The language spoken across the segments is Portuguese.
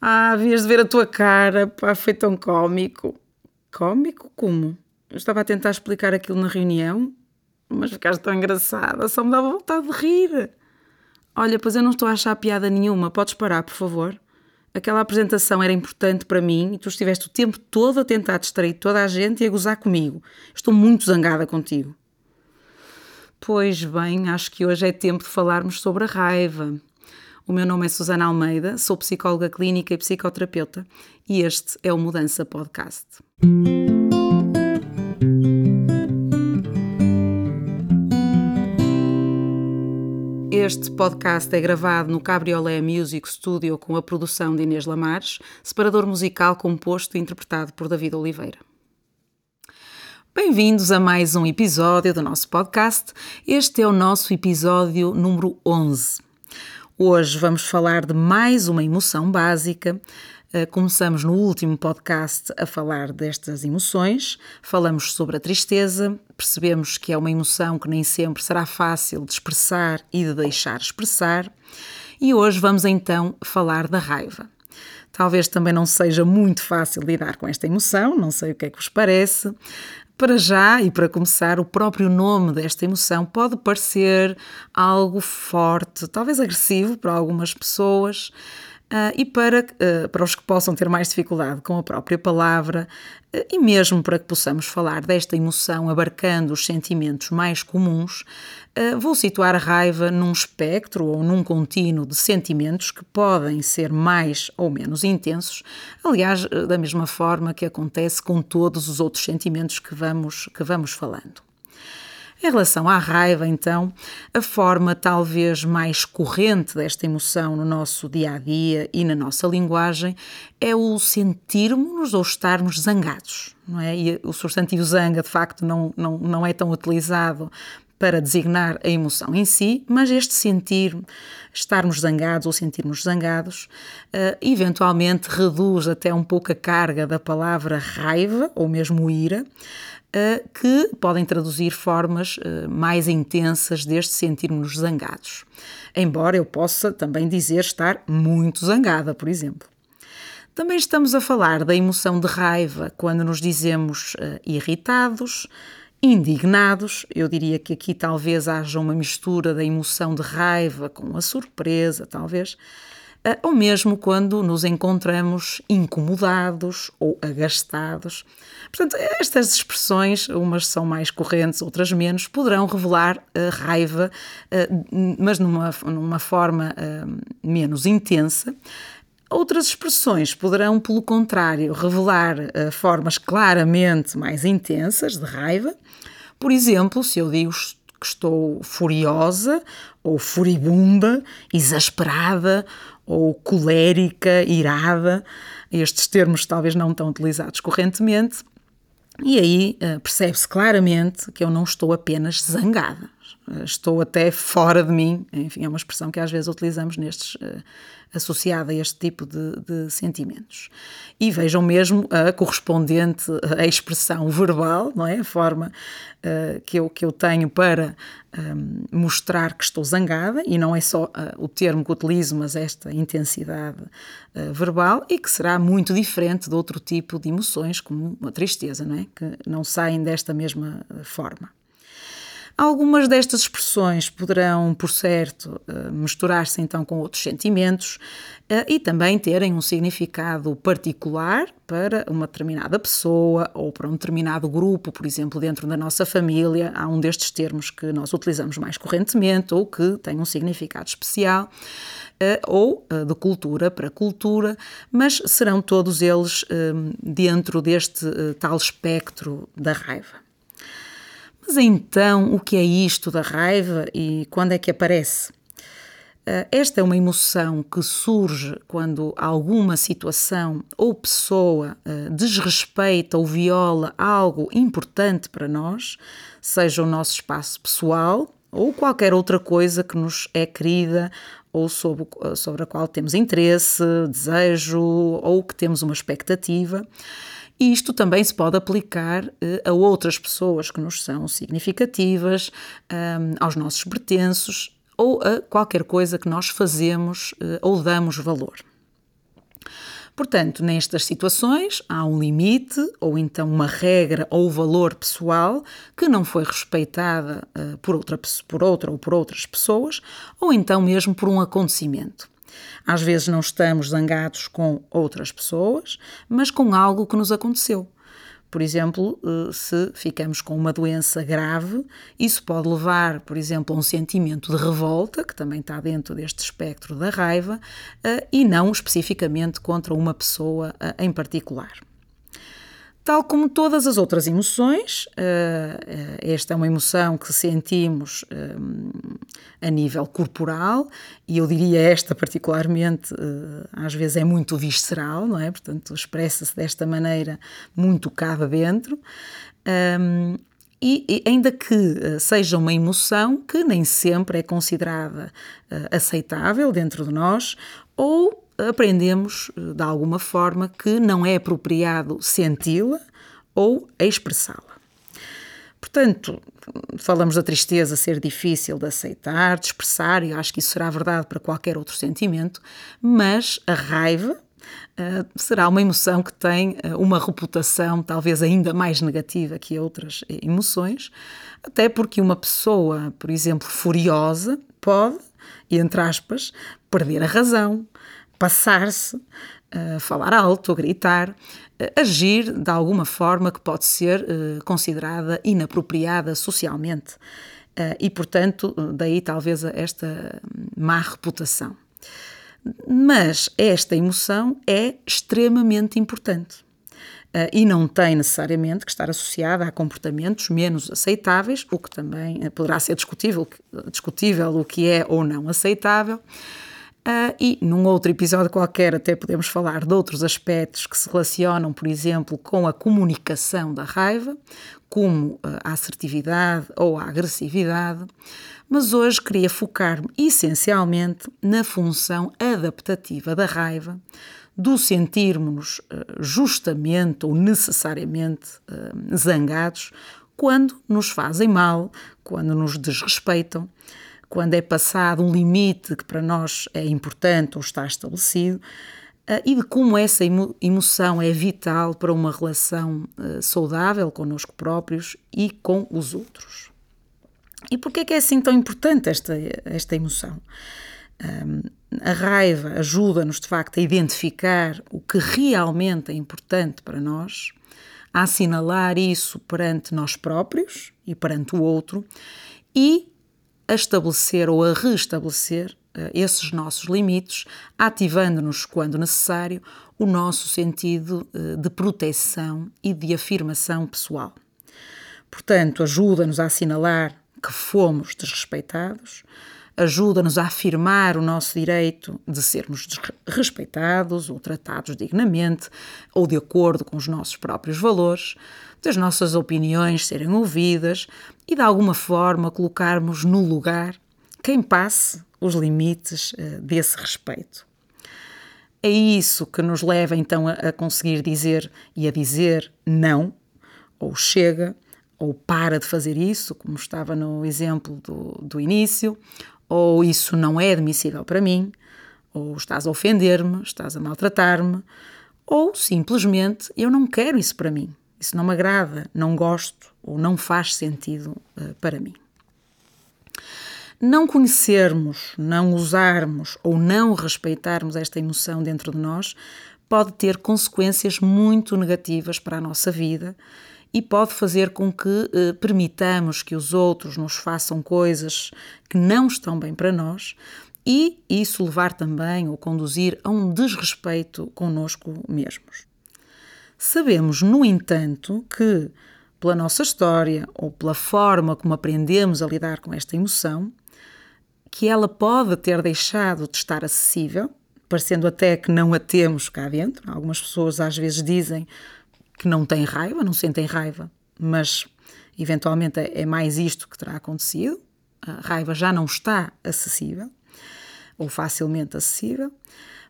Ah, havias de ver a tua cara, pá, foi tão cómico. Cómico? Como? Eu estava a tentar explicar aquilo na reunião, mas ficaste tão engraçada, só me dava vontade de rir. Olha, pois eu não estou a achar piada nenhuma, podes parar, por favor? Aquela apresentação era importante para mim e tu estiveste o tempo todo a tentar distrair toda a gente e a gozar comigo. Estou muito zangada contigo. Pois bem, acho que hoje é tempo de falarmos sobre a raiva. O meu nome é Susana Almeida, sou psicóloga clínica e psicoterapeuta e este é o Mudança Podcast. Este podcast é gravado no Cabriolé Music Studio com a produção de Inês Lamares, separador musical composto e interpretado por David Oliveira. Bem-vindos a mais um episódio do nosso podcast. Este é o nosso episódio número 11. Hoje vamos falar de mais uma emoção básica. Eh, começamos no último podcast a falar destas emoções, falamos sobre a tristeza, percebemos que é uma emoção que nem sempre será fácil de expressar e de deixar expressar, e hoje vamos então falar da raiva. Talvez também não seja muito fácil lidar com esta emoção, não sei o que é que vos parece. Para já e para começar, o próprio nome desta emoção pode parecer algo forte, talvez agressivo para algumas pessoas. Uh, e para, uh, para os que possam ter mais dificuldade com a própria palavra, uh, e mesmo para que possamos falar desta emoção abarcando os sentimentos mais comuns, vou situar a raiva num espectro ou num contínuo de sentimentos que podem ser mais ou menos intensos, aliás, da mesma forma que acontece com todos os outros sentimentos que vamos, que vamos falando. Em relação à raiva, então, a forma talvez mais corrente desta emoção no nosso dia a dia e na nossa linguagem é o sentirmos ou estarmos zangados, não é? E o substantivo zanga, de facto, não, não, não é tão utilizado para designar a emoção em si, mas este sentir, estarmos zangados ou sentirmos zangados, uh, eventualmente reduz até um pouco a carga da palavra raiva ou mesmo ira, uh, que podem traduzir formas uh, mais intensas deste sentirmos zangados. Embora eu possa também dizer estar muito zangada, por exemplo. Também estamos a falar da emoção de raiva quando nos dizemos irritados, indignados. Eu diria que aqui talvez haja uma mistura da emoção de raiva com a surpresa, talvez. Ah, ou mesmo quando nos encontramos incomodados ou agastados. Portanto, estas expressões, umas são mais correntes, outras menos, poderão revelar uh, raiva, uh, mas numa, numa forma menos intensa. Outras expressões poderão, pelo contrário, revelar formas claramente mais intensas de raiva. Por exemplo, se eu digo que estou furiosa ou furibunda, exasperada ou colérica, irada, estes termos talvez não tão utilizados correntemente, e aí uh, percebe-se claramente que eu não estou apenas zangada, estou até fora de mim, enfim, é uma expressão que às vezes utilizamos nestes, uh, associada a este tipo de, de, sentimentos. E vejam mesmo a correspondente a expressão verbal, não é? A forma uh, que, eu, que eu tenho para um, mostrar que estou zangada, e não é só uh, o termo que utilizo, mas esta intensidade uh, verbal, e que será muito diferente de outro tipo de emoções, como a tristeza, não é? Que não saem desta mesma forma. Algumas destas expressões poderão, por certo, eh, misturar-se então com outros sentimentos eh, e também terem um significado particular para uma determinada pessoa ou para um determinado grupo, por exemplo, dentro da nossa família. Há um destes termos que nós utilizamos mais correntemente ou que tem um significado especial. Eh, ou de cultura para cultura, mas serão todos eles dentro deste tal espectro da raiva. Mas então, o que é isto da raiva e quando é que aparece? Ah, esta é uma emoção que surge quando alguma situação ou pessoa ah, desrespeita ou viola algo importante para nós, seja o nosso espaço pessoal ou qualquer outra coisa que nos é querida ou sobre a qual temos interesse, desejo ou que temos uma expectativa. E isto também se pode aplicar eh, a outras pessoas que nos são significativas, aos nossos pertences ou a qualquer coisa que nós fazemos eh, ou damos valor. Portanto, nestas situações há um limite ou então uma regra ou valor pessoal que não foi respeitada uh, por, outra, por outra ou por outras pessoas, ou então mesmo por um acontecimento. Às vezes não estamos zangados com outras pessoas, mas com algo que nos aconteceu. Por exemplo, eh, se ficamos com uma doença grave, isso pode levar, por exemplo, a um sentimento de revolta, que também está dentro deste espectro da raiva, eh, e não especificamente contra uma pessoa eh, em particular. Tal como todas as outras emoções, eh, eh, esta é uma emoção que sentimos eh, a nível corporal e eu diria esta particularmente às vezes é muito visceral, não é? Portanto, expressa-se desta maneira muito cá dentro. E, ainda que seja uma emoção que nem sempre é considerada aceitável dentro de nós, ou aprendemos de alguma forma que não é apropriado senti-la ou expressá-la. Portanto, falamos da tristeza ser difícil de aceitar, de expressar, e acho que isso será verdade para qualquer outro sentimento, mas a raiva uh, será uma emoção que tem uh, uma reputação talvez ainda mais negativa que outras emoções, até porque uma pessoa, por exemplo, furiosa, pode, entre aspas, perder a razão, passar-se, uh, falar alto, gritar, uh, agir de alguma forma que pode ser uh, considerada inapropriada socialmente. e, portanto, daí talvez esta má reputação. Mas esta emoção é extremamente importante. Uh, e não tem necessariamente que estar associada a comportamentos menos aceitáveis, o que também uh, poderá ser discutível, discutível o que é ou não aceitável. Uh, e num outro episódio qualquer até podemos falar de outros aspectos que se relacionam, por exemplo, com a comunicação da raiva, como uh, a assertividade ou a agressividade, mas hoje queria focar-me essencialmente na função adaptativa da raiva, do sentirmos uh, justamente ou necessariamente zangados quando nos fazem mal, quando nos desrespeitam quando é passado um limite que para nós é importante ou está estabelecido, eh, e de como essa emoção é vital para uma relação eh, saudável connosco próprios e com os outros. E por que é que é assim tão importante esta, esta emoção? A raiva ajuda-nos, de facto, a identificar o que realmente é importante para nós, a assinalar isso perante nós próprios e perante o outro e a estabelecer ou a restabelecer uh, esses nossos limites, ativando-nos, quando necessário, o nosso sentido uh, de proteção e de afirmação pessoal. Portanto, ajuda-nos a assinalar que fomos desrespeitados, ajuda-nos a afirmar o nosso direito de sermos respeitados ou tratados dignamente ou de acordo com os nossos próprios valores, das nossas opiniões serem ouvidas e de alguma forma colocarmos no lugar quem passe os limites uh, desse respeito. É isso que nos leva então a, a conseguir dizer e a dizer não, ou chega, ou para de fazer isso, como estava no exemplo do, do início, ou isso não é admissível para mim, ou estás a ofender-me, estás a maltratar-me, ou simplesmente eu não quero isso para mim. Isso não me agrada, não gosto ou não faz sentido uh, para mim. Não conhecermos, não usarmos ou não respeitarmos esta emoção dentro de nós pode ter consequências muito negativas para a nossa vida e pode fazer com que eh, permitamos que os outros nos façam coisas que não estão bem para nós e isso levar também ou conduzir a um desrespeito conosco mesmos. Sabemos, no entanto, que, pela nossa história ou pela forma como aprendemos a lidar com esta emoção, que ela pode ter deixado de estar acessível, parecendo até que não a temos cá dentro. Algumas pessoas às vezes dizem que não têm raiva, não sentem raiva, mas eventualmente é mais isto que terá acontecido. A raiva já não está acessível ou facilmente acessível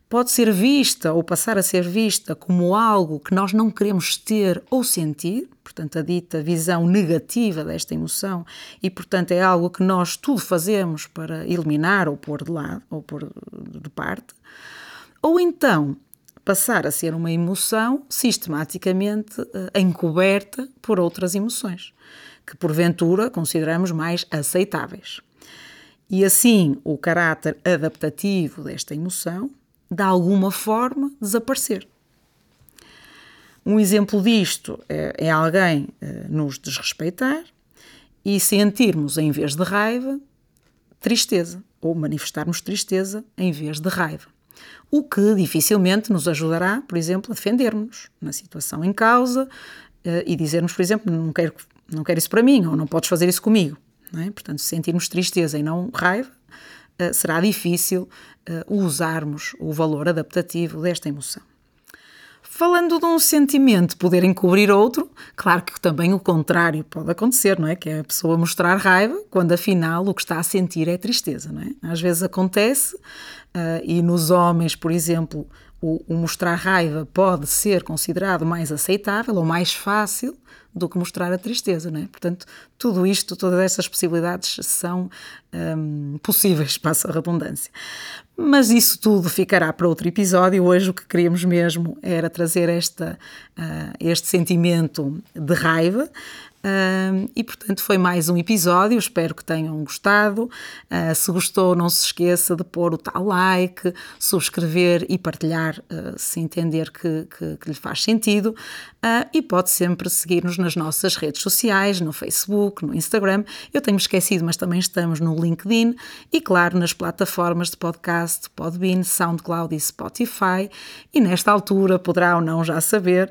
pode ser vista ou passar a ser vista como algo que nós não queremos ter ou sentir, portanto, a dita visão negativa desta emoção, e portanto é algo que nós tudo fazemos para eliminar ou pôr de lado ou pôr de parte, ou então passar a ser uma emoção sistematicamente eh, encoberta por outras emoções, que porventura consideramos mais aceitáveis. E assim o caráter adaptativo desta emoção, de alguma forma, desaparecer. Um exemplo disto é, é alguém eh, nos desrespeitar e sentirmos, em vez de raiva, tristeza, ou manifestarmos tristeza em vez de raiva. O que dificilmente nos ajudará, por exemplo, a defendermos na situação em causa eh, e dizermos, por exemplo, não quero, não quero isso para mim, ou não podes fazer isso comigo. É? Portanto, se sentirmos tristeza e não raiva, uh, será difícil uh, usarmos o valor adaptativo desta emoção. Falando de um sentimento poder encobrir outro, claro que também o contrário pode acontecer, não é? Que é a pessoa mostrar raiva quando afinal o que está a sentir é tristeza, não é? Às vezes acontece uh, e nos homens, por exemplo, o, o, mostrar raiva pode ser considerado mais aceitável ou mais fácil do que mostrar a tristeza, não é? Portanto, tudo isto, todas essas possibilidades são um, possíveis, passa a redundância. Mas isso tudo ficará para outro episódio. Hoje o que queríamos mesmo era trazer esta, uh, este sentimento de raiva, Uh, e portanto foi mais um episódio, espero que tenham gostado. Uh, se gostou, não se esqueça de pôr o tal like, subscrever e partilhar uh, se entender que, que, que, lhe faz sentido. E pode sempre seguir-nos nas nossas redes sociais, no Facebook, no Instagram. Eu tenho esquecido, mas também estamos no LinkedIn e, claro, nas plataformas de podcast Podbean, SoundCloud e Spotify. E nesta altura poderá ou não já saber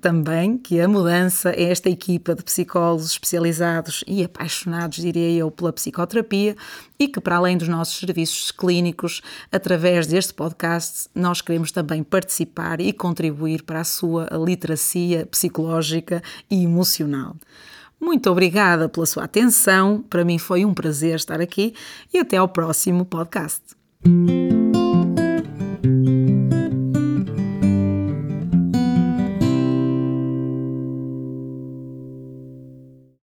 também que a mudança é esta equipa de psicólogos especializados e apaixonados, diria eu, pela psicoterapia e que, para além dos nossos serviços clínicos, através deste podcast, nós queremos também participar e contribuir para a sua literacia psicológica e emocional. Muito obrigada pela sua atenção, para mim foi um prazer estar aqui e até ao próximo podcast.